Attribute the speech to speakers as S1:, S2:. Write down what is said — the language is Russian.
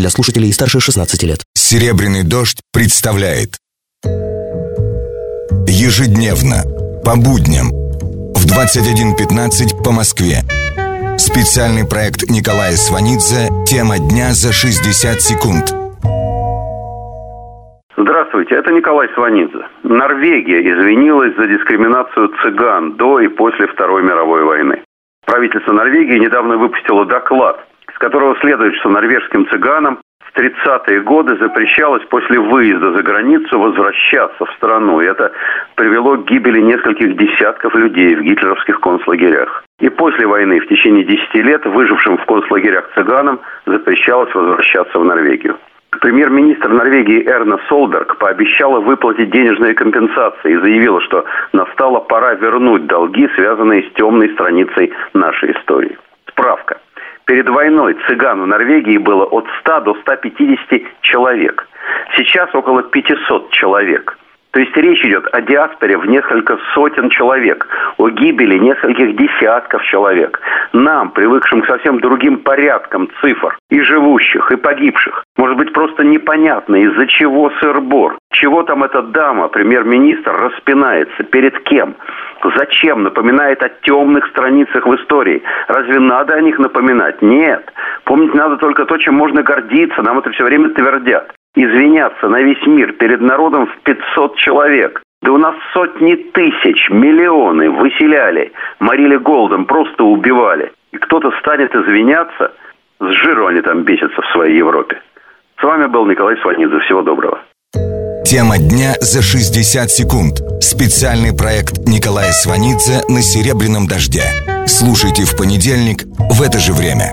S1: для слушателей старше 16 лет.
S2: Серебряный дождь представляет Ежедневно, по будням, в 21.15 по Москве. Специальный проект Николая Сванидзе «Тема дня за 60 секунд».
S3: Здравствуйте, это Николай Сванидзе. Норвегия извинилась за дискриминацию цыган до и после Второй мировой войны. Правительство Норвегии недавно выпустило доклад, которого следует, что норвежским цыганам в 30-е годы запрещалось после выезда за границу возвращаться в страну. И это привело к гибели нескольких десятков людей в гитлеровских концлагерях. И после войны в течение 10 лет выжившим в концлагерях цыганам запрещалось возвращаться в Норвегию. Премьер-министр Норвегии Эрна Солберг пообещала выплатить денежные компенсации и заявила, что настала пора вернуть долги, связанные с темной страницей нашей истории. Справка. Перед войной цыган в Норвегии было от 100 до 150 человек. Сейчас около 500 человек. То есть речь идет о диаспоре в несколько сотен человек, о гибели нескольких десятков человек. Нам, привыкшим к совсем другим порядкам цифр, и живущих, и погибших, может быть просто непонятно, из-за чего сыр-бор, чего там эта дама, премьер-министр, распинается, перед кем, зачем, напоминает о темных страницах в истории. Разве надо о них напоминать? Нет. Помнить надо только то, чем можно гордиться, нам это все время твердят извиняться на весь мир перед народом в 500 человек. Да у нас сотни тысяч, миллионы выселяли, морили голодом, просто убивали. И кто-то станет извиняться, с жиру они там бесятся в своей Европе. С вами был Николай Сванидзе. Всего доброго.
S2: Тема дня за 60 секунд. Специальный проект Николая Сванидзе на «Серебряном дожде». Слушайте в понедельник в это же время.